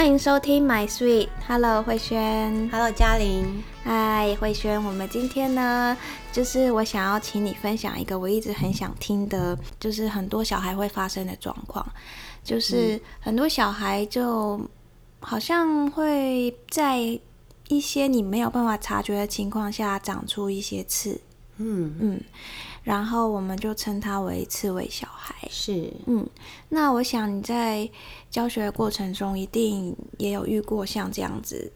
欢迎收听 My Sweet，Hello 慧萱，Hello 嘉玲，嗨慧萱，我们今天呢，就是我想要请你分享一个我一直很想听的，就是很多小孩会发生的状况，就是很多小孩就好像会在一些你没有办法察觉的情况下长出一些刺，嗯。嗯。然后我们就称他为刺猬小孩。是，嗯，那我想你在教学的过程中，一定也有遇过像这样子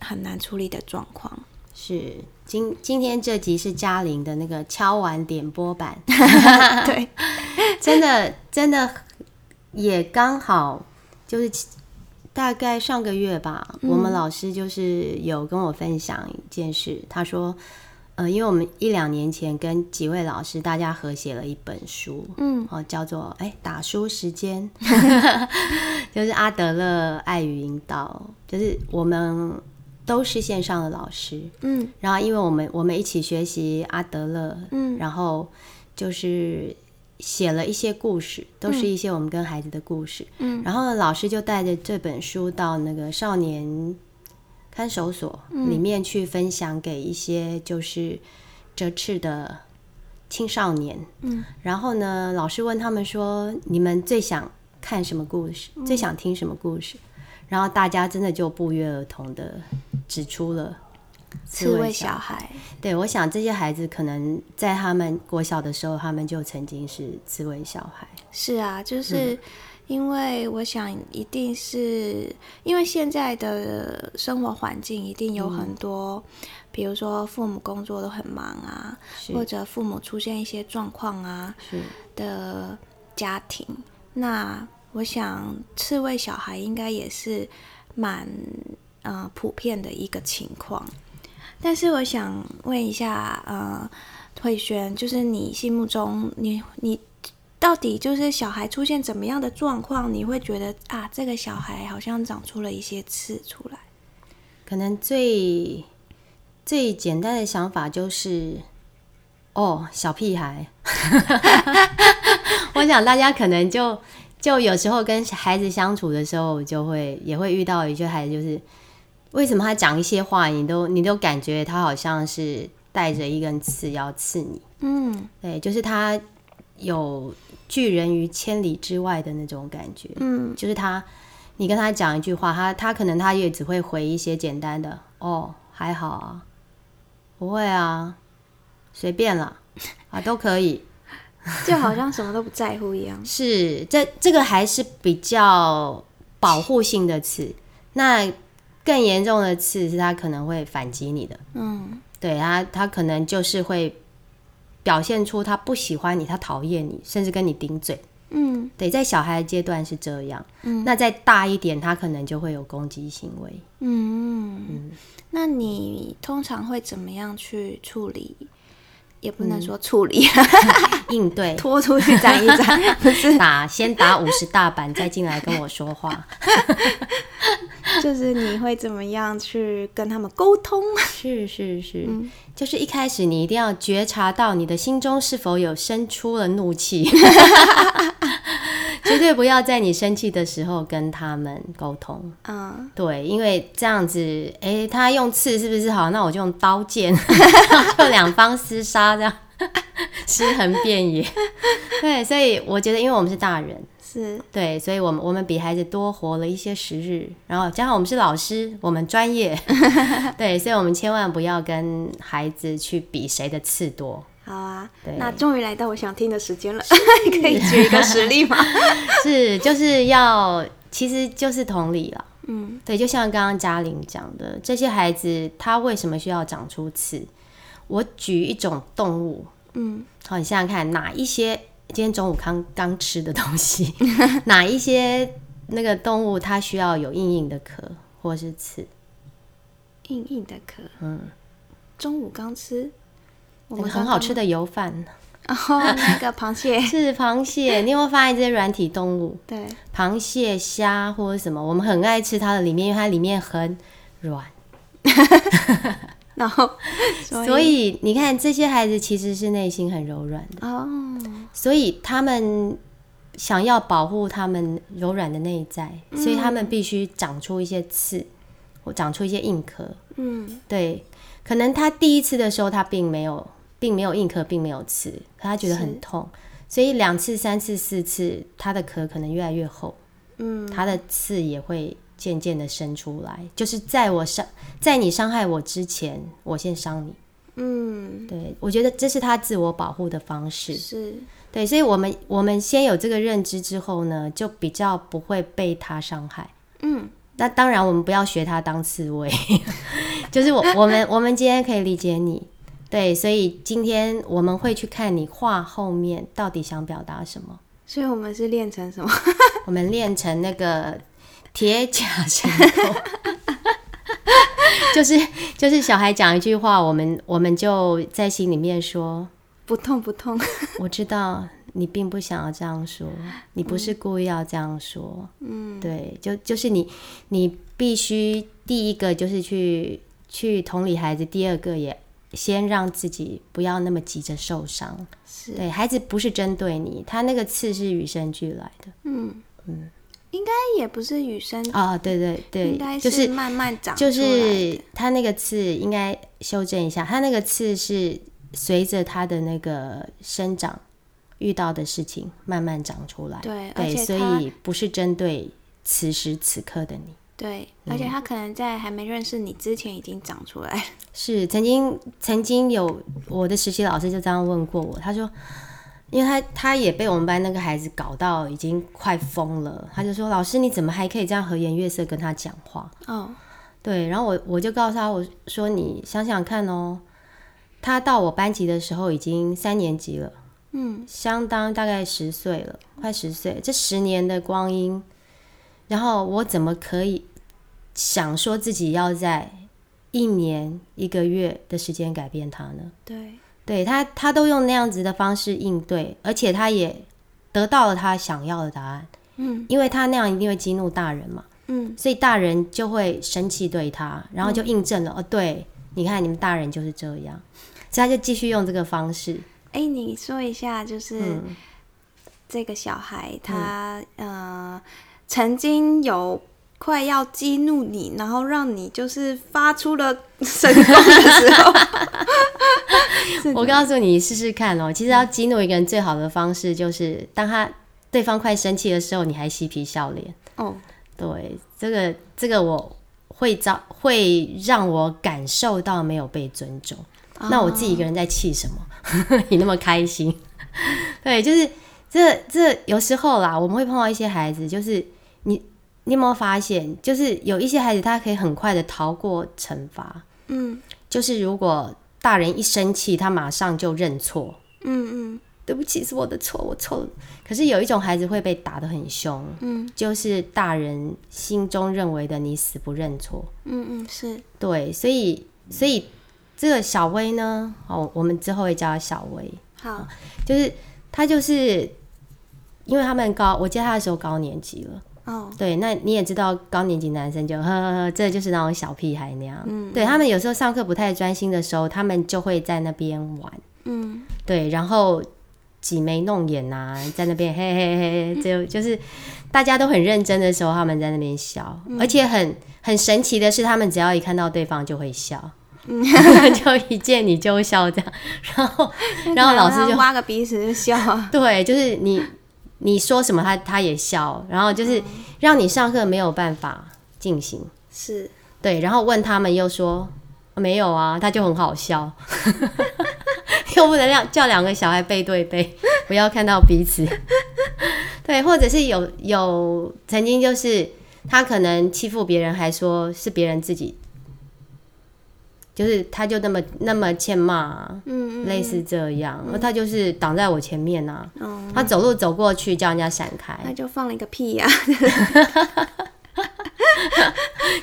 很难处理的状况。是，今今天这集是嘉玲的那个敲完点播版。对，真的真的也刚好就是大概上个月吧，我们老师就是有跟我分享一件事，他说。呃，因为我们一两年前跟几位老师大家合写了一本书，嗯，哦，叫做哎打书时间，就是阿德勒爱与引导，就是我们都是线上的老师，嗯，然后因为我们我们一起学习阿德勒，嗯，然后就是写了一些故事，都是一些我们跟孩子的故事，嗯，然后老师就带着这本书到那个少年。看守所里面去分享给一些就是折翅的青少年，嗯，然后呢，老师问他们说：“你们最想看什么故事？最想听什么故事？”然后大家真的就不约而同的指出了刺猬小孩。对，我想这些孩子可能在他们国小的时候，他们就曾经是刺猬小孩。是啊，就是。因为我想，一定是因为现在的生活环境一定有很多，比如说父母工作都很忙啊，或者父母出现一些状况啊的家庭。那我想，刺猬小孩应该也是蛮呃普遍的一个情况。但是我想问一下，呃，慧萱，就是你心目中，你你。到底就是小孩出现怎么样的状况，你会觉得啊，这个小孩好像长出了一些刺出来？可能最最简单的想法就是，哦，小屁孩。我想大家可能就就有时候跟孩子相处的时候，就会也会遇到一些孩子，就是为什么他讲一些话，你都你都感觉他好像是带着一根刺要刺你。嗯，对，就是他有。拒人于千里之外的那种感觉，嗯，就是他，你跟他讲一句话，他他可能他也只会回一些简单的，哦，还好啊，不会啊，随便啦，啊，都可以，就好像什么都不在乎一样。是，这这个还是比较保护性的词，那更严重的词是他可能会反击你的，嗯，对他他可能就是会。表现出他不喜欢你，他讨厌你，甚至跟你顶嘴。嗯，对，在小孩阶段是这样。嗯，那再大一点，他可能就会有攻击行为。嗯嗯，那你通常会怎么样去处理？也不能说处理，应对，拖出去斩一斩，不是打，先打五十大板，再进来跟我说话。就是你会怎么样去跟他们沟通？是是是，就是一开始你一定要觉察到你的心中是否有生出了怒气。绝对不要在你生气的时候跟他们沟通。嗯，对，因为这样子，哎，他用刺是不是好？那我就用刀剑，就两方厮杀，这样尸横遍野。对，所以我觉得，因为我们是大人，是对，所以我们我们比孩子多活了一些时日，然后加上我们是老师，我们专业，对，所以我们千万不要跟孩子去比谁的刺多。好啊，那终于来到我想听的时间了，可以举一个实例吗？是，就是要，其实就是同理了。嗯，对，就像刚刚嘉玲讲的，这些孩子他为什么需要长出刺？我举一种动物，嗯，好，你想想看，哪一些今天中午刚刚吃的东西，哪一些那个动物它需要有硬硬的壳或是刺？硬硬的壳，嗯，中午刚吃。那个很好吃的油饭，然 后那个螃蟹 是螃蟹，你有没有发现这些软体动物？对，螃蟹、虾或者什么，我们很爱吃它的里面，因为它里面很软。然后，所以你看，这些孩子其实是内心很柔软的哦。所以他们想要保护他们柔软的内在，所以他们必须长出一些刺，或长出一些硬壳。嗯，对，可能他第一次的时候他并没有，并没有硬壳，并没有刺，可他觉得很痛，所以两次、三次、四次，他的壳可能越来越厚，嗯，他的刺也会渐渐的伸出来，就是在我伤，在你伤害我之前，我先伤你。嗯，对，我觉得这是他自我保护的方式。是，对，所以我们我们先有这个认知之后呢，就比较不会被他伤害。嗯，那当然，我们不要学他当刺猬，就是我我们我们今天可以理解你，对，所以今天我们会去看你画后面到底想表达什么。所以我们是练成什么？我们练成那个铁甲神功，就是就是小孩讲一句话，我们我们就在心里面说，不痛不痛。我知道你并不想要这样说，你不是故意要这样说，嗯，对，就就是你你必须第一个就是去去同理孩子，第二个也先让自己不要那么急着受伤。是，对孩子不是针对你，他那个刺是与生俱来的。嗯嗯，应该也不是与生，啊、对对对，应该就是慢慢长出就是他那个刺应该修正一下，他那个刺是随着他的那个生长遇到的事情慢慢长出来。对对，所以不是针对此时此刻的你。对，嗯而且他可能在还没认识你之前已经长出来。是曾经曾经有我的实习老师就这样问过我，他说，因为他他也被我们班那个孩子搞到已经快疯了，他就说老师你怎么还可以这样和颜悦色跟他讲话？哦，对，然后我我就告诉他，我说你想想看哦，他到我班级的时候已经三年级了，嗯，相当大概十岁了，快十岁，这十年的光阴，然后我怎么可以想说自己要在一年一个月的时间改变他呢？对，对他，他都用那样子的方式应对，而且他也得到了他想要的答案，嗯因为他那样一定会激怒大人嘛。嗯，所以大人就会生气对他，然后就印证了、哦，对，你看你们大人就是这样，所以他就继续用这个方式。哎，你说一下，就是嗯这个小孩他呃曾经有。快要激怒你，然后让你就是发出了神功的时候，我告诉你试试看哦，其实要激怒一个人最好的方式就是，当他对方快生气的时候，你还嬉皮笑脸。哦，对，这个这个我会遭会让我感受到没有被尊重。那我自己一个人在气什么？你那么开心？对，就是这这有时候啦，我们会碰到一些孩子，就是你你有没有发现，就是有一些孩子他可以很快的逃过惩罚，嗯。就是如果大人一生气，他马上就认错，嗯嗯。对不起，是我的错，我错了。可是有一种孩子会被打得很凶，嗯。就是大人心中认为的你死不认错。嗯嗯，是，对，所以所以这个小薇呢，哦，我们之后会叫她小薇，好，就是她就是因为他们高，我接他的时候高年级了。哦，对，那你也知道高年级男生就呵呵呵，这就是那种小屁孩那样。嗯对他们有时候上课不太专心的时候，他们就会在那边玩。嗯。对，然后挤眉弄眼呐、在那边嘿嘿嘿，就 就是大家都很认真的时候，他们在那边笑，而且很很神奇的是，他们只要一看到对方就会笑，就一见你就笑这样，然后 然后老师就挖个鼻屎就笑啊，对，就是你你说什么他他也笑，然后就是让你上课没有办法进行，是，对，然后问他们又说没有啊，他就很好笑，又不能让叫两个小孩背对背，不要看到彼此。对，或者是有有曾经就是他可能欺负别人，还说是别人自己，就是他就那么那么欠骂啊、嗯嗯，类似这样，他就是挡在我前面啊，哦，他走路走过去叫人家闪开，那就放了一个屁呀，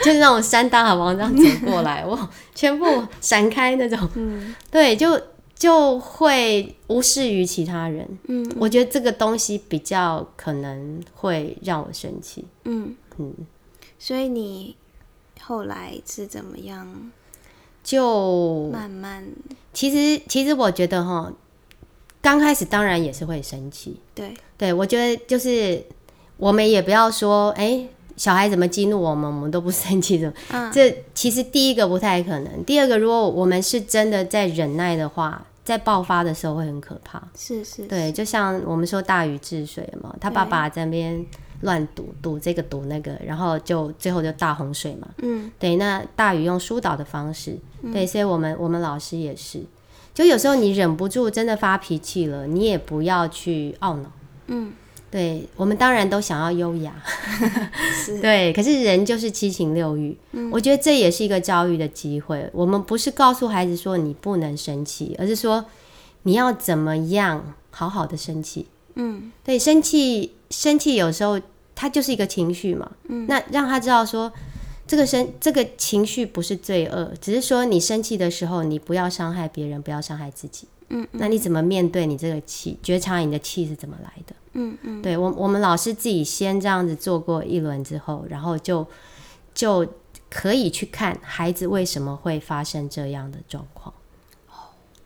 就是那种山大王这样走过来，我全部闪开那种，嗯。对，就就会无视于其他人。嗯。我觉得这个东西比较可能会让我生气。嗯，嗯，所以你后来是怎么样就慢慢，其实其实我觉得哈，刚开始当然也是会生气，对，对我觉得就是我们也不要说，哎、小孩怎么激怒我们，我们都不生气的。嗯。这其实第一个不太可能，第二个，如果我们是真的在忍耐的话，在爆发的时候会很可怕。是是，对，就像我们说大禹治水嘛，他爸爸在那边乱赌赌这个赌那个，然后就最后就大洪水嘛。嗯对，那大禹用疏导的方式，对，所以我们我们老师也是，就有时候你忍不住真的发脾气了，你也不要去懊恼。嗯，对我们当然都想要优雅，对，可是人就是七情六欲，我觉得这也是一个教育的机会。我们不是告诉孩子说你不能生气，而是说你要怎么样好好的生气。嗯对，生气生气有时候它就是一个情绪嘛，嗯那让他知道说。这个生这个情绪不是罪恶，只是说你生气的时候，你不要伤害别人，不要伤害自己。嗯那你怎么面对你这个气？觉察你的气是怎么来的？嗯嗯，对我，我们老师自己先这样子做过一轮之后，然后就就可以去看孩子为什么会发生这样的状况。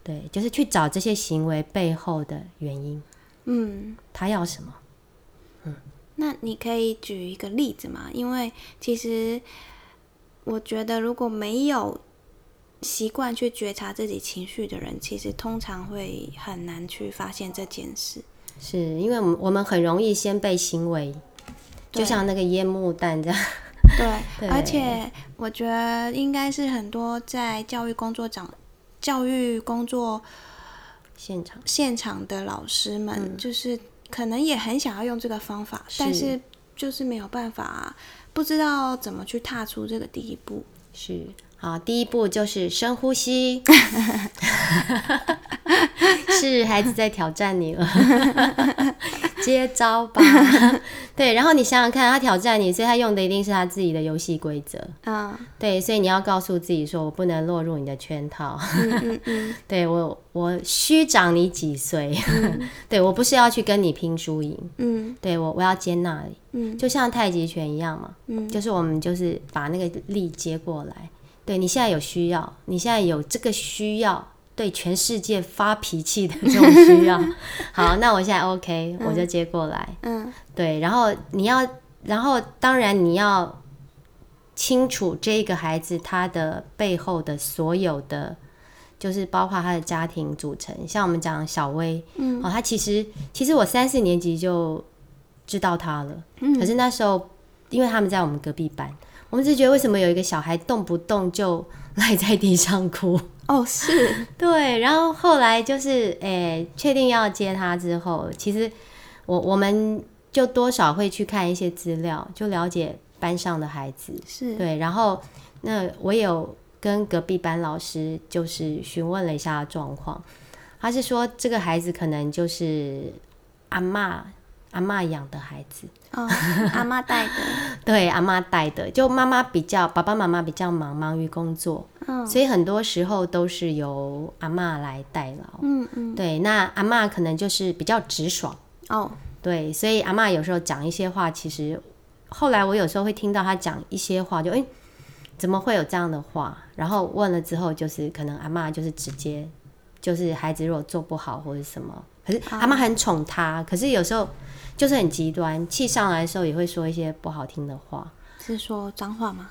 对，就是去找这些行为背后的原因，嗯，他要什么？那你可以举一个例子吗？因为其实我觉得，如果没有习惯去觉察自己情绪的人，其实通常会很难去发现这件事。是因为我们我们很容易先被行为，就像那个烟幕弹这样。对，对而且我觉得应该是很多在教育工作长、教育工作现场。现场的老师们，嗯。就是可能也很想要用这个方法，但是就是没有办法，不知道怎么去踏出这个第一步。是。好，第一步就是深呼吸，是孩子在挑战你了，接招吧。对，然后你想想看，他挑战你，所以他用的一定是他自己的游戏规则。嗯对，所以你要告诉自己说，我不能落入你的圈套。嗯嗯嗯 对我，我虚长你几岁？对我不是要去跟你拼输赢，嗯对我我要接纳你，嗯就像太极拳一样嘛。嗯就是我们就是把那个力接过来。对你现在有需要，你现在有这个需要，对全世界发脾气的这种需要。好，那我现在 OK，、我就接过来。嗯对，然后你要，然后当然你要清楚这个孩子他的背后的所有的。就是包括他的家庭组成，像我们讲小薇，嗯哦，他其实其实我三四年级就知道他了，嗯可是那时候因为他们在我们隔壁班，我们就觉得为什么有一个小孩动不动就 赖在地上哭？哦是 对，然后后来就是诶，确定要接他之后，其实我我们就多少会去看一些资料，就了解班上的孩子。是对，然后那我有跟隔壁班老师就是询问了一下状况，他是说这个孩子可能就是阿嬷阿妈养的孩子。哦阿妈带的。对，阿妈带的，就妈妈比较，爸爸妈妈比较忙，忙于工作，嗯。所以很多时候都是由阿妈来代劳。嗯嗯。对，那阿妈可能就是比较直爽，哦。对，所以阿妈有时候讲一些话，其实后来我有时候会听到她讲一些话，就诶，怎么会有这样的话？然后问了之后，就是可能阿妈就是直接，就是孩子如果做不好或者什么，可是阿妈很宠他，可是有时候就是很极端，气上来的时候也会说一些不好听的话。是说脏话吗？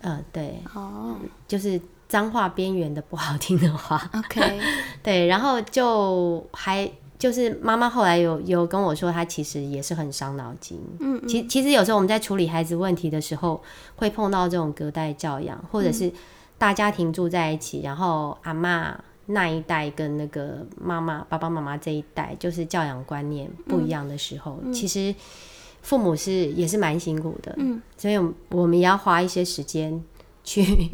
嗯，对，哦就是脏话边缘的不好听的话，OK 对，然后就还就是妈妈后来有有跟我说，她其实也是很伤脑筋。嗯嗯其其实有时候我们在处理孩子问题的时候，会碰到这种隔代教养，或者是大家庭住在一起，然后阿嬷那一代跟那个妈妈爸爸妈妈这一代，就是教养观念不一样的时候，其实父母是也是蛮辛苦的。嗯，所以我们也要花一些时间去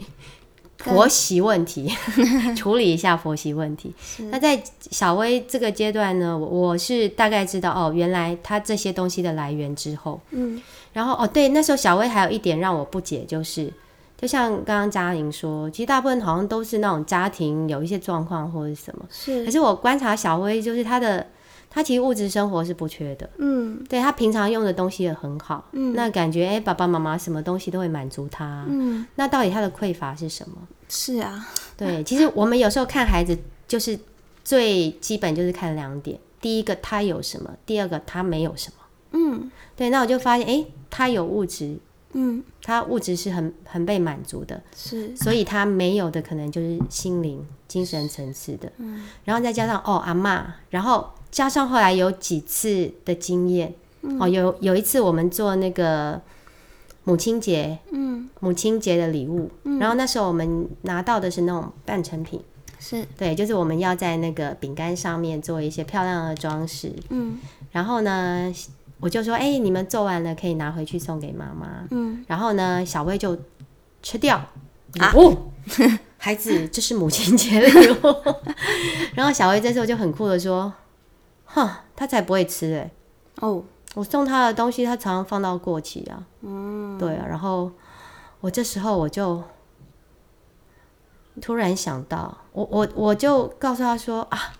婆媳问题，处理一下婆媳问题。那在小薇这个阶段呢，我我是大概知道哦，原来他这些东西的来源之后，嗯然后哦，对，那时候小薇还有一点让我不解，就是就像刚刚嘉玲说，其实大部分好像都是那种家庭有一些状况或者什么，是。可是是我观察小薇，就是她的她其实物质生活是不缺的，嗯。对她平常用的东西也很好，嗯。那感觉哎，爸爸妈妈什么东西都会满足她，嗯。那到底她的匮乏是什么？是啊。对，其实我们有时候看孩子，就是最基本就是看两点，第一个他有什么，第二个他没有什么。嗯。对，那我就发现，诶，他有物质，嗯，他物质是很很被满足的，是，所以他没有的可能就是心灵、精神层次的。嗯，然后再加上哦阿妈，然后加上后来有几次的经验，哦有有一次我们做那个母亲节，嗯。母亲节的礼物，然后那时候我们拿到的是那种半成品，是，对，就是我们要在那个饼干上面做一些漂亮的装饰，嗯。然后呢，我就说，哎、你们做完了可以拿回去送给妈妈。嗯，然后呢，小薇就吃掉。啊哦，孩子，这是母亲节礼物。然后小薇这时候就很酷的说：“哼，他才不会吃哎、哦，我送他的东西，他常常放到过期啊。嗯，对啊。然后我这时候我就突然想到，我我我就告诉他说啊，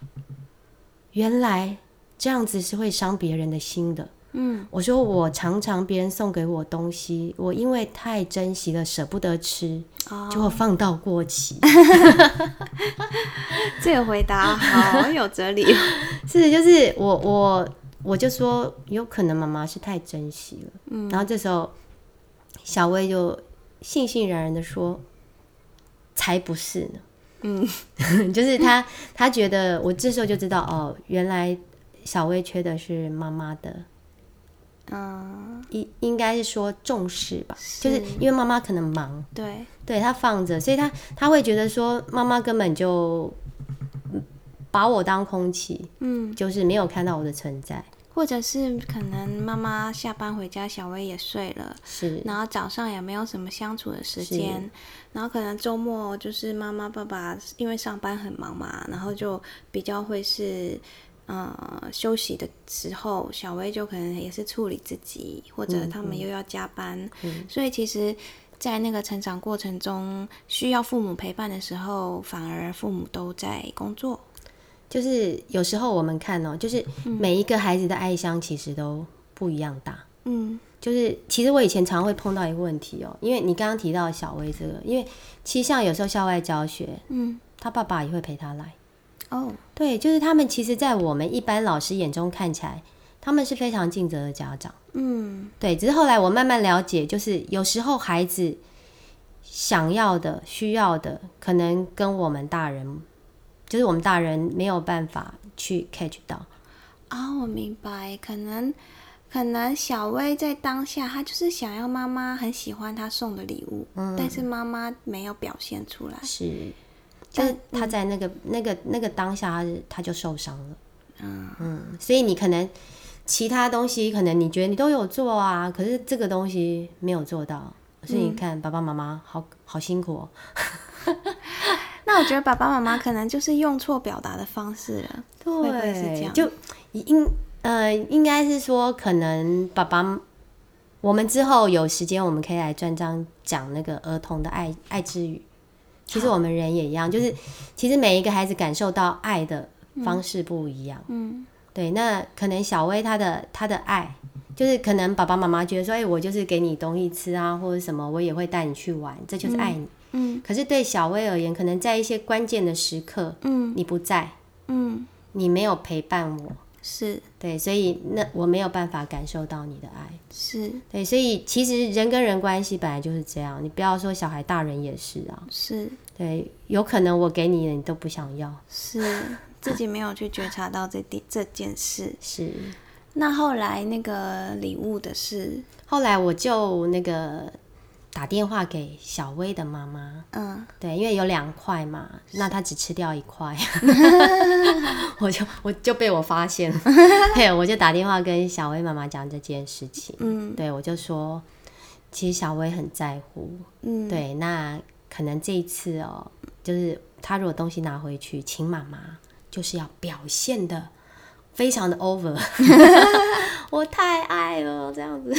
原来这样子是会伤别人的心的。嗯，我说我常常别人送给我东西，我因为太珍惜了，舍不得吃，哦，就会放到过期。这个回答好有哲理哦。是，就是我我我就说，有可能妈妈是太珍惜了。嗯，然后这时候小薇就悻悻然然的说：“才不是呢。”嗯，就是他他觉得我这时候就知道哦，原来小薇缺的是妈妈的。嗯，应应该是说重视吧，就是因为妈妈可能忙，对，对她放着，所以他他会觉得说妈妈根本就嗯把我当空气，嗯，就是没有看到我的存在。或者是可能妈妈下班回家，小薇也睡了，是。然后早上也没有什么相处的时间，然后可能周末就是妈妈爸爸因为上班很忙嘛，然后就比较会是。呃，休息的时候，小薇就可能也是处理自己，或者他们又要加班，所以其实，在那个成长过程中，需要父母陪伴的时候，反而父母都在工作。就是有时候我们看哦，就是每一个孩子的爱箱其实都不一样大。嗯就是其实我以前常会碰到一个问题哦，因为你刚刚提到小薇这个，因为其实像有时候校外教学，嗯，他爸爸也会陪他来。哦，对，就是他们其实，在我们一般老师眼中看起来，他们是非常尽责的家长。嗯对，只是后来我慢慢了解，就是有时候孩子想要的、需要的，可能跟我们大人，就是我们大人没有办法去 catch 到。啊、我明白，可能可能小薇在当下，她就是想要妈妈很喜欢她送的礼物，但是妈妈没有表现出来。是，就是他在那个、那个、那个当下，他他就受伤了。嗯所以你可能其他东西，可能你觉得你都有做啊，可是这个东西没有做到，所以你看爸爸妈妈好好辛苦哦。那我觉得爸爸妈妈可能就是用错表达的方式了，会不会是这样？就应呃，应该是说，可能爸爸，我们之后有时间，我们可以来专章讲那个儿童的爱爱之语。其实我们人也一样，就是其实每一个孩子感受到爱的方式不一样。嗯。对，那可能小薇她的她的爱，就是可能爸爸妈妈觉得说，哎、我就是给你东西吃啊，或者什么，我也会带你去玩，这就是爱你。嗯。可是对小薇而言，可能在一些关键的时刻，嗯。你不在，嗯，你没有陪伴我，是对，所以那我没有办法感受到你的爱。是对，所以其实人跟人关系本来就是这样，你不要说小孩，大人也是啊。是对，有可能我给你的你都不想要，是，自己没有去觉察到这点这件事。是。那后来那个礼物的事，后来我就那个打电话给小薇的妈妈，嗯。对，因为有两块嘛，那她只吃掉一块，我就我就被我发现了，对，我就打电话跟小薇妈妈讲这件事情，嗯。对我就说，其实小薇很在乎，嗯，对，那可能这一次哦，就是她如果东西拿回去，请妈妈就是要表现的非常的 over，我太爱了这样子，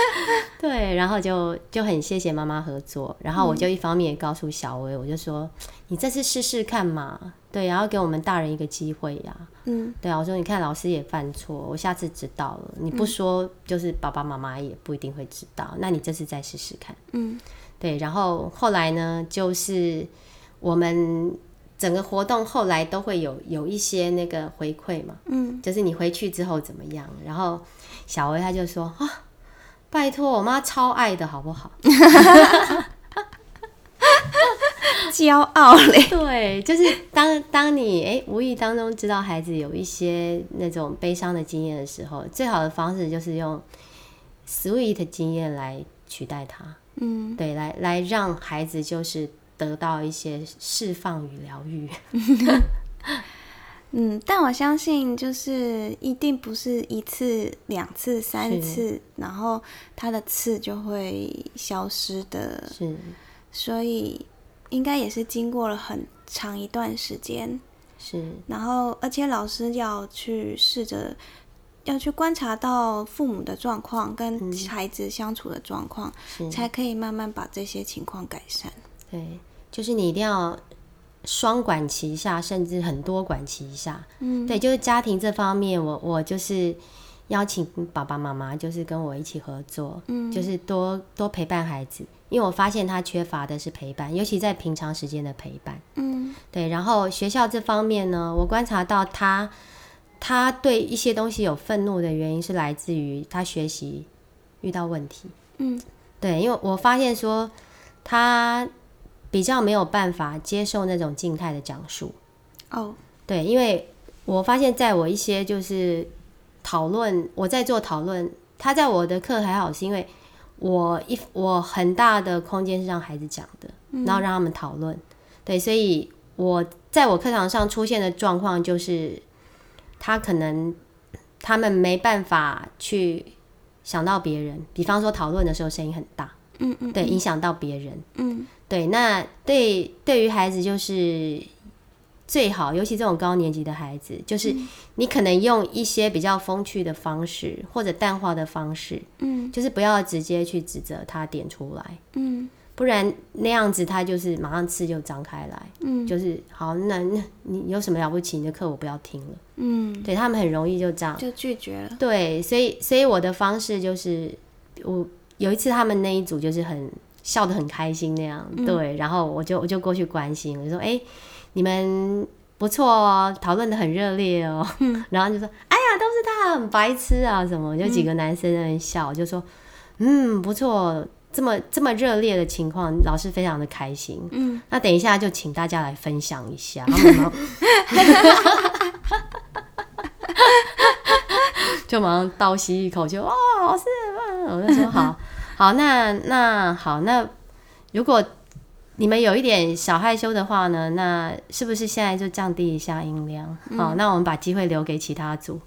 对，然后就就很谢谢妈妈合作，然后我就一方面也告诉小薇，我就说你这次试试看嘛，对，然后给我们大人一个机会呀、嗯。对啊，我说你看老师也犯错，我下次知道了，你不说就是爸爸妈妈也不一定会知道，那你这次再试试看。嗯。对，然后后来呢，就是我们整个活动后来都会有有一些那个回馈嘛，嗯，就是你回去之后怎么样？然后小薇她就说啊，拜托我妈超爱的好不好？骄傲嘞，对，就是当当你哎无意当中知道孩子有一些那种悲伤的经验的时候，最好的方式就是用 sweet 经验来取代它。嗯，对，来来让孩子就是得到一些释放与疗愈。嗯，但我相信，就是一定不是一次、两次、三次，然后它的刺就会消失的。是，所以应该也是经过了很长一段时间。是，然后而且老师要去试着要去观察到父母的状况跟孩子相处的状况，才可以慢慢把这些情况改善。对，就是你一定要。双管齐下，甚至很多管齐下。嗯，对，就是家庭这方面，我我就是邀请爸爸妈妈，就是跟我一起合作，嗯，就是多多陪伴孩子，因为我发现他缺乏的是陪伴，尤其在平常时间的陪伴。嗯，对。然后学校这方面呢，我观察到他他对一些东西有愤怒的原因是来自于他学习遇到问题。嗯，对，因为我发现说他。比较没有办法接受那种静态的讲述。哦，对，因为我发现在我一些就是讨论，我在做讨论，他在我的课还好，是因为我一我很大的空间是让孩子讲的，然后让他们讨论，对，所以我在我课堂上出现的状况就是他可能他们没办法去想到别人，比方说讨论的时候声音很大，嗯嗯，对，影响到别人，嗯。对，那对对于孩子就是最好，尤其这种高年级的孩子，就是你可能用一些比较风趣的方式或者淡化的方式，嗯，就是不要直接去指责他点出来，嗯，不然那样子他就是马上刺就张开来，嗯，就是好，那那你有什么了不起？你的课我不要听了，嗯，对他们很容易就这样就拒绝了，对，所以所以我的方式就是我有一次他们那一组就是很。笑得很开心那样，对，然后我就我就过去关心，我就说：“哎，你们不错哦，讨论的很热烈哦。” 然后就说：“哎呀，都是他很白痴啊，什么？”就几个男生在那笑，就说：“嗯，不错，这么这么热烈的情况，老师非常的开心。”嗯，那等一下就请大家来分享一下。就马上倒吸一口，就哦，老师，我就说好。好，那那好，那如果你们有一点小害羞的话呢，那是不是现在就降低一下音量？好，那我们把机会留给其他组。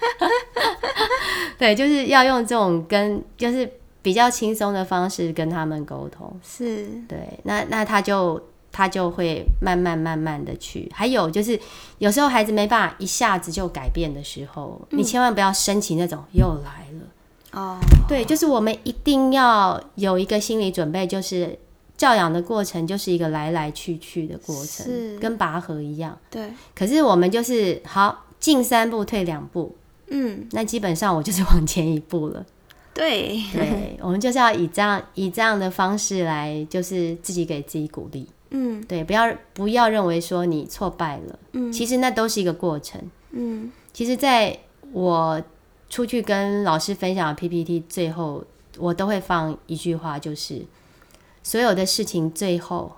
对，就是要用这种跟就是比较轻松的方式跟他们沟通。是，对，那那他就他就会慢慢慢慢的去。还有就是有时候孩子没办法一下子就改变的时候，你千万不要升起那种又来了。哦，对，就是我们一定要有一个心理准备，就是教养的过程就是一个来来去去的过程，跟拔河一样。对，可是我们就是好进三步退两步，嗯，那基本上我就是往前一步了。对，对，我们就是要以这样以这样的方式来，就是自己给自己鼓励。嗯，对，不要不要认为说你挫败了，嗯，其实那都是一个过程。嗯，其实在我。出去跟老师分享 PPT，最后我都会放一句话，就是所有的事情最后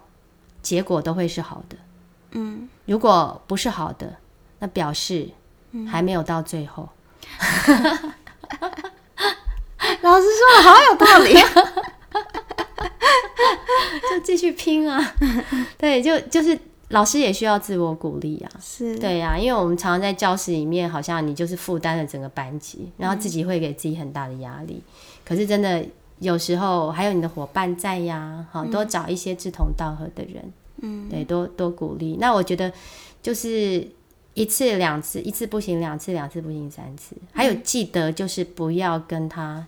结果都会是好的。嗯，如果不是好的，那表示还没有到最后。老师说的好有道理，就继续拼啊！对，就就是。老师也需要自我鼓励啊，是。对呀，因为我们常常在教室里面，好像你就是负担了整个班级，然后自己会给自己很大的压力。可是真的有时候还有你的伙伴在呀，好多找一些志同道合的人，嗯，对，多多鼓励。那我觉得就是一次两次，一次不行，两次两次不行，三次，还有记得就是不要跟他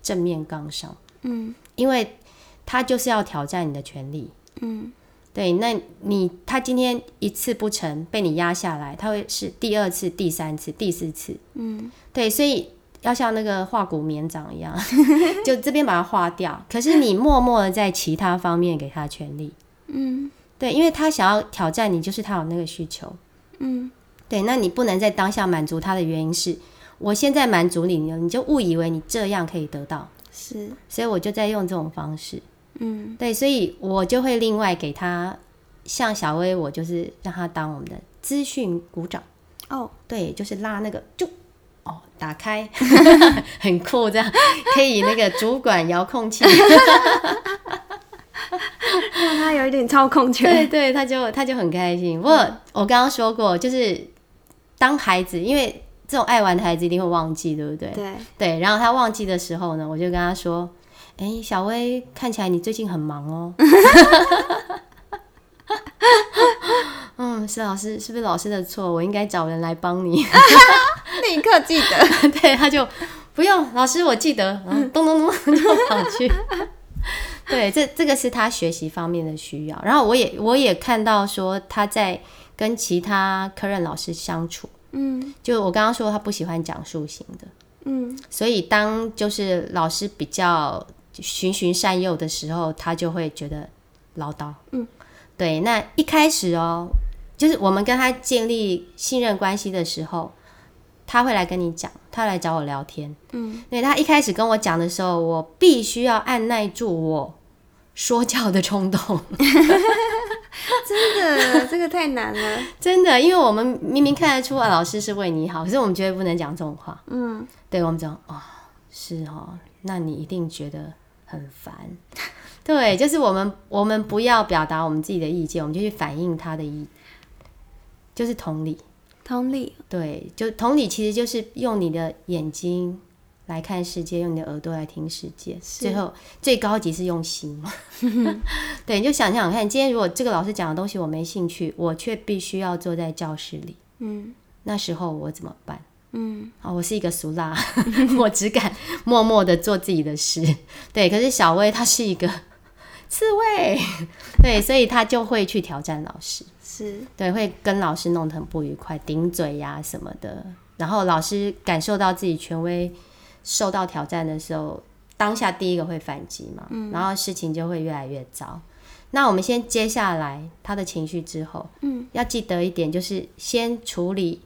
正面杠上，嗯，因为他就是要挑战你的权利，嗯。对，那你他今天一次不成，被你压下来，他会是第二次、第三次、第四次。嗯，对，所以要像那个化骨绵掌一样，就这边把它化掉。可是你默默的在其他方面给他权利。嗯，对，因为他想要挑战你，就是他有那个需求。嗯对，那你不能在当下满足他的原因是，我现在满足你了，你就误以为你这样可以得到，是所以我就在用这种方式。嗯对，所以我就会另外给他，像小薇，我就是让他当我们的资讯股长。哦对，就是拉那个就哦打开，很酷，这样可以那个主管遥控器，让他有一点操控对权。对，他就他就很开心。不过我刚刚说过，就是当孩子，因为这种爱玩的孩子一定会忘记，对不对？对，对，然后他忘记的时候呢，我就跟他说：“哎，小薇，看起来你最近很忙哦。”嗯，是老师，是不是老师的错？我应该找人来帮你。立刻记得。对，他就不用老师，我记得，嗯，咚咚咚 就跑去。对，这这个是他学习方面的需要。然后我也我也看到说他在跟其他科任老师相处，嗯就我刚刚说他不喜欢讲述型的，嗯所以当就是老师比较循循善诱的时候，他就会觉得唠叨。嗯，对。那一开始哦，就是我们跟他建立信任关系的时候，他会来跟你讲，他来找我聊天。嗯，对他一开始跟我讲的时候，我必须要按耐住我说教的冲动，真的，这个太难了。真的，因为我们明明看得出啊，老师是为你好，可是我们绝对不能讲这种话。嗯对我们讲哦，是哦，那你一定觉得很烦。对，就是我们我们不要表达我们自己的意见，我们就去反映他的意，就是同理。同理。对，就同理，其实就是用你的眼睛来看世界，用你的耳朵来听世界。最后最高级是用心。对，你就想想看，今天如果这个老师讲的东西我没兴趣，我却必须要坐在教室里，嗯那时候我怎么办？嗯啊，我是一个俗辣，我只敢默默的做自己的事。对，可是小薇她是一个 刺猬，对，所以她就会去挑战老师。是对，会跟老师弄得很不愉快，顶嘴呀、什么的。然后老师感受到自己权威受到挑战的时候，当下第一个会反击嘛，然后事情就会越来越糟。那我们先接下来他的情绪之后，嗯，要记得一点，就是先处理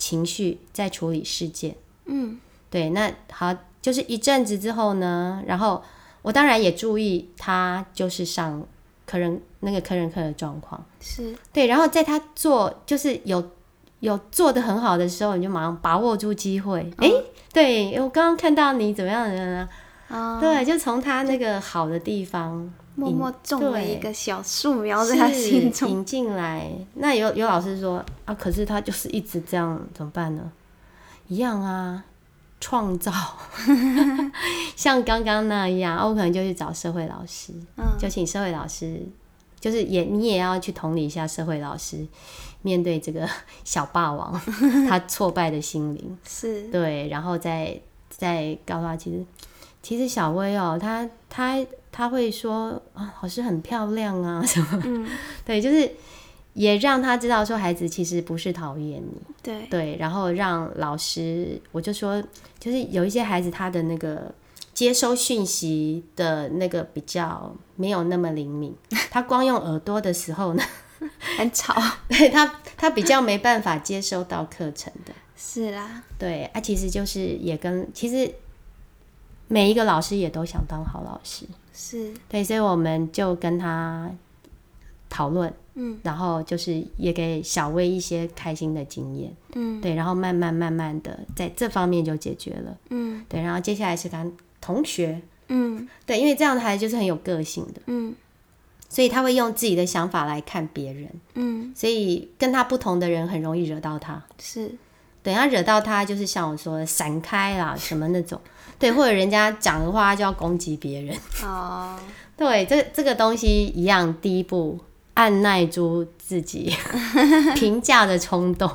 情绪，在处理事件。嗯对，那好，就是一阵子之后呢，然后我当然也注意他就是上客人那个客人课的状况。是对，然后在他做就是有有做的很好的时候，你就马上把握住机会。哎、对我刚刚看到你怎么样的呢？啊，对，就从他那个好的地方默默种了一个小树苗在他心中。引进来。那有有老师说啊，可是他就是一直这样，怎么办呢？一样啊，创造，像刚刚那样，啊我可能就去找社会老师，嗯就请社会老师，就是也你也要去同理一下社会老师，面对这个 小霸王他挫败的心灵，是对，然后再再告诉他，其实其实小薇哦，她她她会说啊，老师很漂亮啊 什么，嗯。对，就是也让他知道说孩子其实不是讨厌你，对。对，然后让老师，我就说，就是有一些孩子他的那个接收讯息的那个比较没有那么灵敏，他光用耳朵的时候呢，很吵。对他他比较没办法接收到课程的。是啦，对啊，其实就是也跟其实每一个老师也都想当好老师，是。对，所以我们就跟他讨论，嗯。然后就是也给小薇一些开心的经验，嗯。对，然后慢慢慢慢的在这方面就解决了，嗯。对，然后接下来是跟同学，嗯。对，因为这样的孩子就是很有个性的，嗯。所以他会用自己的想法来看别人，嗯，所以跟他不同的人很容易惹到他。是等下惹到他，就是像我说的闪开啦，什么那种，对，或者人家讲的话就要攻击别人，哦，对，这这个东西一样，第一步按耐住自己 评价的冲动，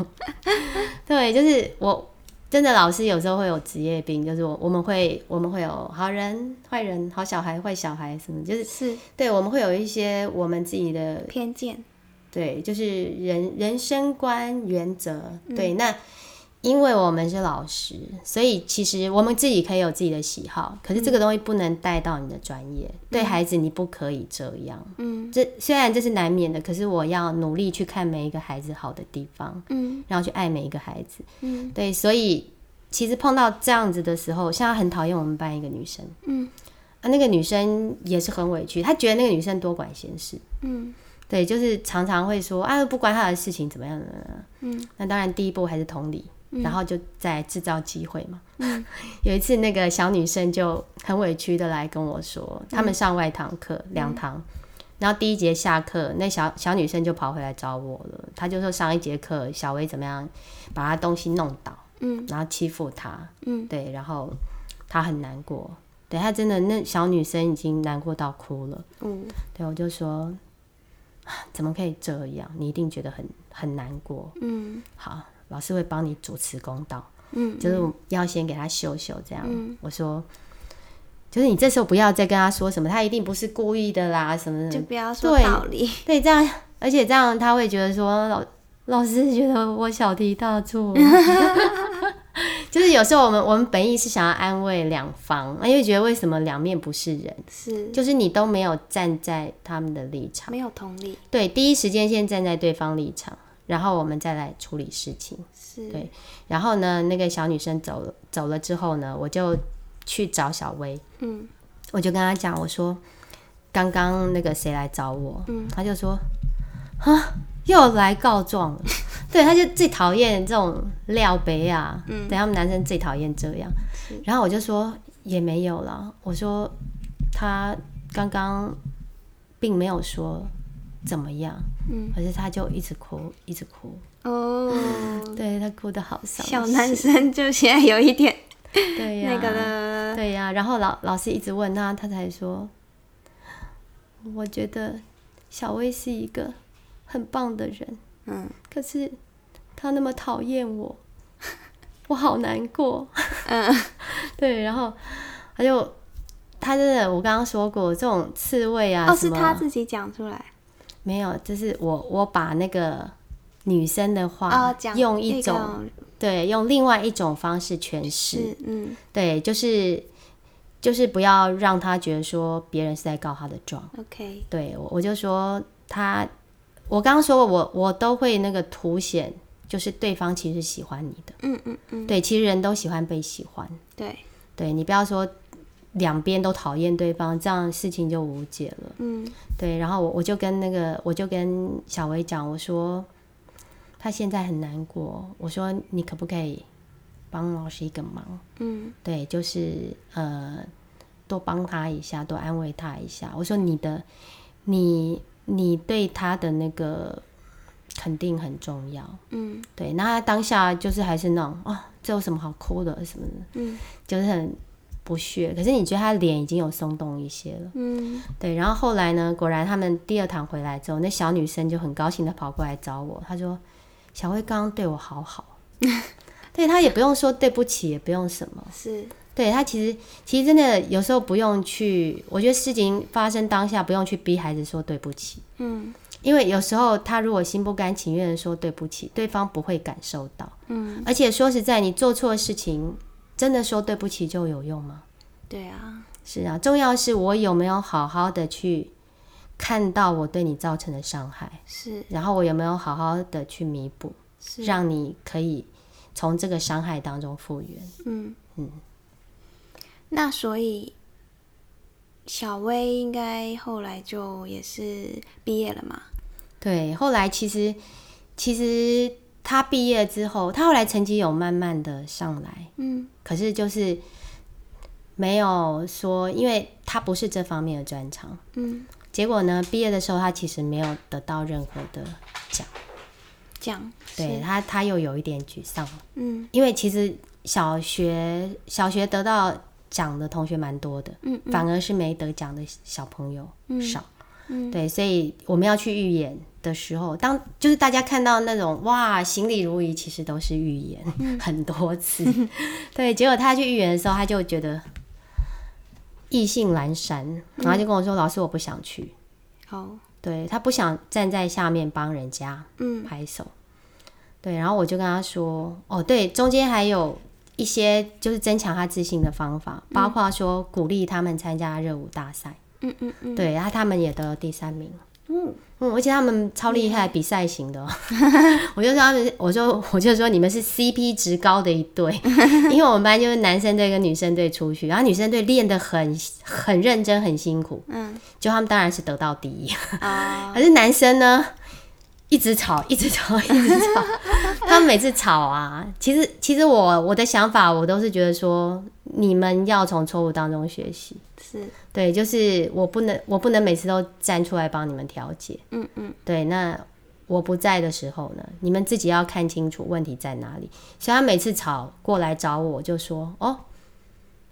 对，就是我真的老师有时候会有职业病，就是我我们会我们会有好人、坏人、好小孩、坏小孩什么，就是是。对我们会有一些我们自己的偏见。对，就是人人生观原则。对，那因为我们是老师，所以其实我们自己可以有自己的喜好，可是这个东西不能带到你的专业。对孩子，你不可以这样。嗯这虽然这是难免的，可是我要努力去看每一个孩子好的地方，嗯然后去爱每一个孩子。嗯对，所以其实碰到这样子的时候，像他很讨厌我们班一个女生嗯啊，那个女生也是很委屈，她觉得那个女生多管闲事。嗯对，就是常常会说啊，不关他的事情，怎么样的？嗯那当然，第一步还是同理，嗯然后就在制造机会嘛。嗯 有一次，那个小女生就很委屈的来跟我说，他们上外堂课两堂，然后第一节下课，那小小女生就跑回来找我了。她就说上一节课小薇怎么样把她东西弄倒，嗯然后欺负她，嗯对，然后她很难过。对她真的，那小女生已经难过到哭了。嗯对，我就说，啊 怎么可以这样？你一定觉得很很难过。嗯好，老师会帮你主持公道，嗯就是要先给他秀秀这样。嗯我说，就是你这时候不要再跟他说什么，他一定不是故意的啦，什么就。不要说道理。对，这样，而且这样他会觉得说老老师觉得我小题大做。就是有时候我们我们本意是想要安慰两方，因为觉得为什么两面不是人，是就是你都没有站在他们的立场。没有同理。对，第一时间先站在对方立场，然后我们再来处理事情。是。对然后呢，那个小女生走了，走了之后呢，我就去找小薇，嗯。我就跟她讲，我说刚刚那个谁来找我，嗯。她就说啊，又来告状了。对，她就最讨厌这种料杯啊，嗯。对他们男生最讨厌这样。然后我就说也没有啦，我说他刚刚并没有说怎么样，嗯。可是他就一直哭，一直哭，哦，对他哭的好伤心，小男生就现在有一点对呀、那个了，对呀、然后老老师一直问他，他才说，我觉得小薇是一个很棒的人，嗯。可是他那么讨厌我，我好难过。嗯。对，然后他就他真的，我刚刚说过这种刺猬啊，哦，是他自己讲出来没有，就是我我把那个女生的话、哦，用一那种对用另外一种方式诠释，嗯对，就是就是不要让他觉得说别人是在告他的状。，OK，对我我就说他，我刚刚说过，我我都会那个凸显，就是对方其实喜欢你的。嗯嗯嗯，对，其实人都喜欢被喜欢。对，对你不要说两边都讨厌对方，这样事情就无解了。嗯对，然后我我就跟那个我就跟小薇讲，我说他现在很难过，我说你可不可以帮老师一个忙？嗯对，就是呃，多帮他一下，多安慰他一下。我说你的，你你对他的那个肯定很重要。嗯对，那他当下就是还是那种啊，这有什么好哭的什么的，嗯就是很不屑。可是你觉得他脸已经有松动一些了，嗯对。然后后来呢，果然他们第二堂回来之后，那小女生就很高兴的跑过来找我，她说：“小薇刚刚对我好好。” 对她也不用说对不起，也不用什么。是对他其实其实真的有时候不用去，我觉得事情发生当下不用去逼孩子说对不起，嗯因为有时候他如果心不甘情愿的说对不起，对方不会感受到。嗯，而且说实在，你做错事情，真的说对不起就有用吗？对啊，是啊，重要是我有没有好好的去看到我对你造成的伤害，是。然后我有没有好好的去弥补，是，让你可以从这个伤害当中复原。嗯。嗯。那所以小薇应该后来就也是毕业了嘛？对，后来其实其实他毕业之后，他后来成绩有慢慢的上来，嗯可是就是没有说，因为他不是这方面的专长。嗯，结果呢，毕业的时候他其实没有得到任何的奖，奖对他他又有一点沮丧，嗯。因为其实小学小学得到奖的同学蛮多的，嗯嗯。反而是没得奖的小朋友少。嗯。对，所以我们要去预演的时候，当就是大家看到那种哇行礼如仪，其实都是预言、嗯 很多次。对，结果他去预言的时候，他就觉得意兴阑珊，然后就跟我说：“老师，我不想去。好对他不想站在下面帮人家嗯拍手。对，然后我就跟他说，哦，对，中间还有一些就是增强他自信的方法，包括说鼓励他们参加热舞大赛。嗯嗯嗯，对，然后他们也得了第三名。嗯，嗯，而且他们超厉害，比赛型的哦。我就说他们，我就我就说你们是 CP 值高的一对，因为我们班就是男生队跟女生队出去，然后女生队练得很很认真，很辛苦。嗯，就他们当然是得到第一，啊，可是男生呢，一直吵，一直吵，一直吵。他们每次吵啊，其实其实我我的想法，我都是觉得说，你们要从错误当中学习。是，对，就是我不能，我不能每次都站出来帮你们调解。嗯嗯，对，那我不在的时候呢，你们自己要看清楚问题在哪里。所以他每次吵过来找我，就说：“哦，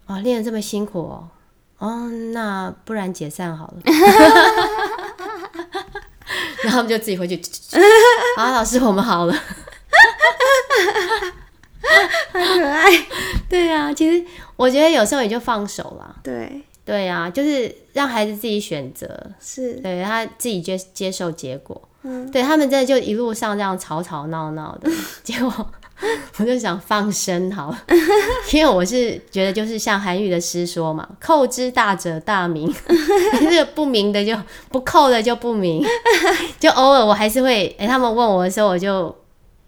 哦，练得这么辛苦哦，哦，那不然解散好了。”然后他们就自己回去，好，老师，我们好了。很可爱。对啊，其实我觉得有时候也就放手啦。对，对啊，就是让孩子自己选择，是，对他自己接接受结果。嗯，对他们真的就一路上这样吵吵闹闹的，结果我就想放生好了，因为我是觉得就是像韩愈的诗说嘛，“扣之大者大名，这 个不明的就不扣的就不明，就偶尔我还是会，哎、他们问我的时候，我就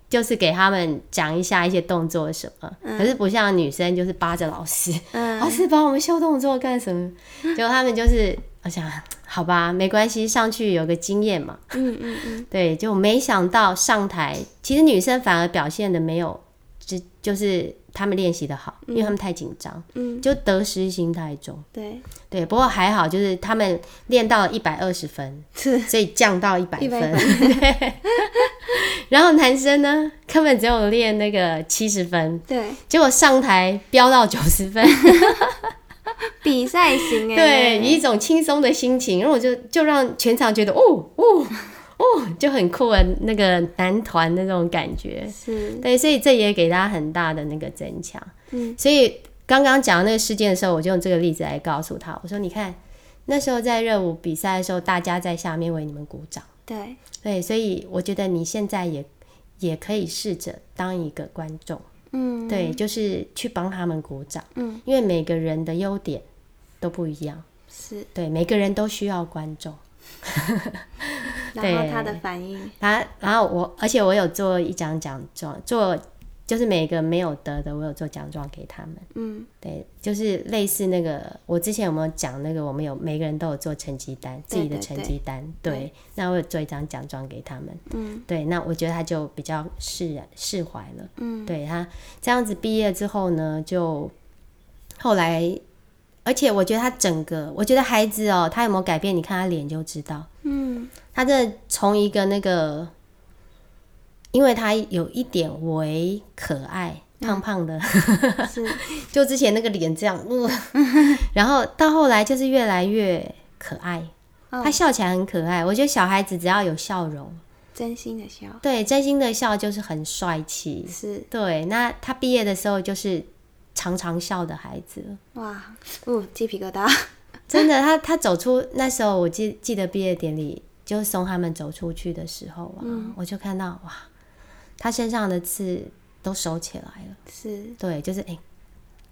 就是给他们讲一下一些动作什么，可是不像女生就是扒着老师，嗯。老师帮我们修动作干什么？结果他们就是，我想，好吧，没关系，上去有个经验嘛。嗯嗯嗯，对，就没想到上台，其实女生反而表现的没有，就就是他们练习的好，因为他们太紧张，嗯，就得失心太重。对，对，不过还好，就是他们练到一百二十分，是所以降到一百100分。对，然后男生呢，根本只有练那个七十分，对，结果上台飙到九十分。比赛型哎，对，以一种轻松的心情，然后我就就让全场觉得哦哦哦，就很酷的那个男团的那种感觉。是，对，所以这也给大家很大的那个增强。嗯，所以刚刚讲那个事件的时候，我就用这个例子来告诉他，我说你看那时候在热舞比赛的时候，大家在下面为你们鼓掌。对，对，所以我觉得你现在也也可以试着当一个观众，嗯，对，就是去帮他们鼓掌，嗯，因为每个人的优点都不一样。是，对，每个人都需要观众。然后他的反应，然，然后我，而且我有做一张奖状，做就是每个没有得的，我有做奖状给他们。嗯，对，就是类似那个，我之前有没有讲那个？我们有每个人都有做成绩单，自己的成绩单。对，对那我有做一张奖状给他们。嗯，对，那我觉得他就比较释然释怀了。嗯，对他这样子毕业之后呢，就后来，而且我觉得他整个，我觉得孩子哦，他有没有改变？你看他脸就知道。嗯，他这从一个那个，因为他有一点微可爱，胖胖的，是，就之前那个脸这样，呃、然后到后来就是越来越可爱。哦。他笑起来很可爱，我觉得小孩子只要有笑容，真心的笑，对，真心的笑就是很帅气。是，对，那他毕业的时候就是常常笑的孩子。哇，哦，鸡皮疙瘩，真的，他他走出那时候，我记记得毕业典礼，就送他们走出去的时候啊，嗯。我就看到哇，他身上的刺都收起来了，是，对，就是哎、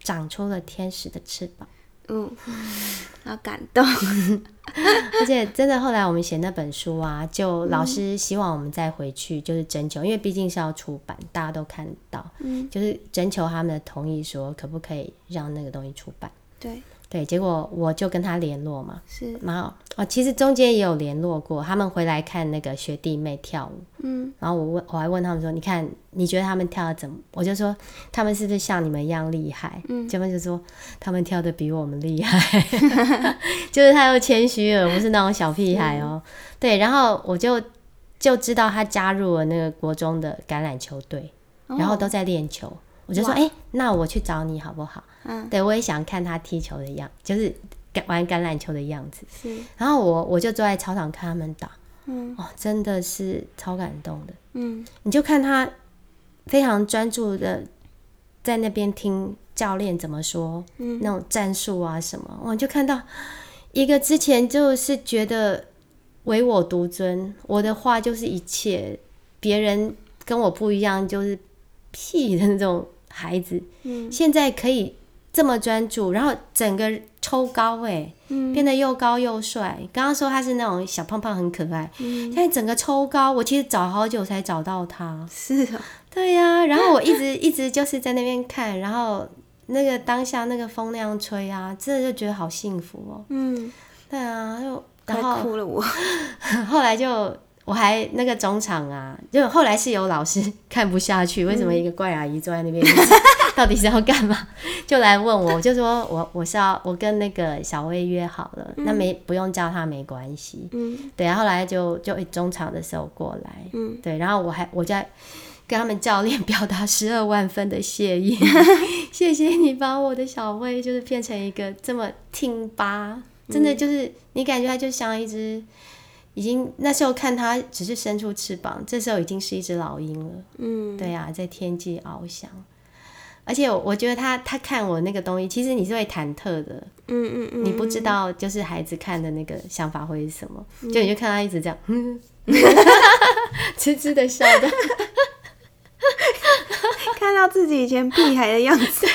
长出了天使的翅膀。嗯，好感动，而且真的，后来我们写那本书啊，就老师希望我们再回去，就是征求，因为毕竟是要出版，大家都看到，嗯，就是征求他们的同意，说可不可以让那个东西出版。对，对，结果我就跟他联络嘛，是，然后哦，其实中间也有联络过，他们回来看那个学弟妹跳舞，嗯，然后我问，我还问他们说，你看，你觉得他们跳的怎么？我就说他们是不是像你们一样厉害？嗯结果就说他们跳的比我们厉害，就是他又谦虚了，不是那种小屁孩哦。对，然后我就就知道他加入了那个国中的橄榄球队，然后都在练球。我就说，哇。哎、那我去找你好不好？嗯，对，我也想看他踢球的样，就是玩橄榄球的样子。是，然后我我就坐在操场看他们打，嗯。哦，真的是超感动的。嗯，你就看他非常专注的在那边听教练怎么说，嗯。那种战术啊什么，我就看到一个之前就是觉得唯我独尊，我的话就是一切，别人跟我不一样，就是屁的那种孩子，嗯现在可以这么专注，然后整个抽高哎、嗯变得又高又帅。刚刚说他是那种小胖胖很可爱，嗯现在整个抽高，我其实找好久才找到他。是啊，对呀、然后我一直 一直就是在那边看，然后那个当下那个风那样吹啊，真的就觉得好幸福哦。嗯，对啊，又然后哭了我，后来就我还那个中场啊，就后来是有老师 看不下去，为什么一个怪阿姨坐在那边，到底是要干嘛？就来问我，我就说我我是要我跟那个小薇约好了，那没不用叫她没关系。嗯。对，然后后来就就中场的时候过来，嗯，对，然后我还我在跟他们教练表达十二万分的谢意，谢谢你把我的小薇就是变成一个这么挺拔，真的就是、你感觉它就像一只已经那时候看它只是伸出翅膀，这时候已经是一只老鹰了，嗯，对啊、在天际翱翔。而且我我觉得他他看我那个东西，其实你是会忐忑的，嗯嗯嗯，你不知道就是孩子看的那个想法会是什么，就你就看他一直这样，嗯，痴痴的笑的，看到自己以前屁孩的样子，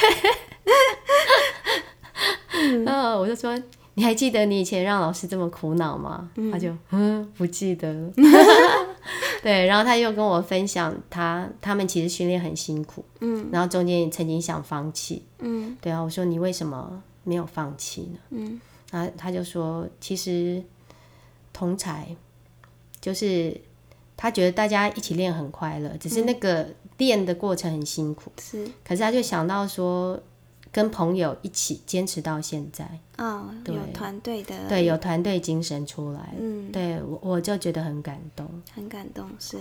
然后我就说。你还记得你以前让老师这么苦恼吗？他就嗯不记得了。对，然后他又跟我分享他他们其实训练很辛苦，嗯然后中间也曾经想放弃。嗯对啊，我说你为什么没有放弃呢？嗯然后他就说，其实同才就是他觉得大家一起练很快乐，只是那个练的过程很辛苦。是，可是他就想到说，跟朋友一起坚持到现在，哦，有团队的，对，有团队精神出来，嗯，对我我就觉得很感动。很感动，是。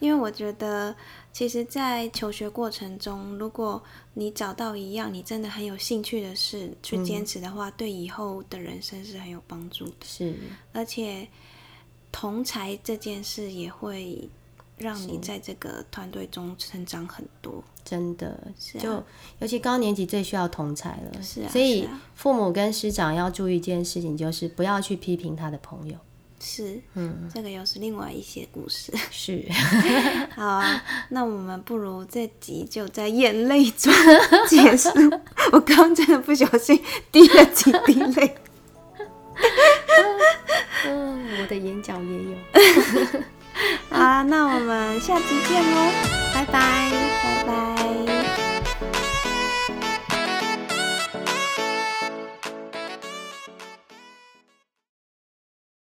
因为我觉得，其实，在求学过程中，如果你找到一样你真的很有兴趣的事去坚持的话，对以后的人生是很有帮助的。是，而且，同才这件事也会让你在这个团队中成长很多。真的，是啊就尤其高年级最需要同才了，是啊所以父母跟师长要注意一件事情，就是不要去批评他的朋友。是，嗯，这个又是另外一些故事。是，好啊，那我们不如这集就在眼泪中 结束。我刚刚真的不小心滴了几滴泪。嗯，我的眼角也有。好啊，那我们下期见喽，拜拜。拜拜。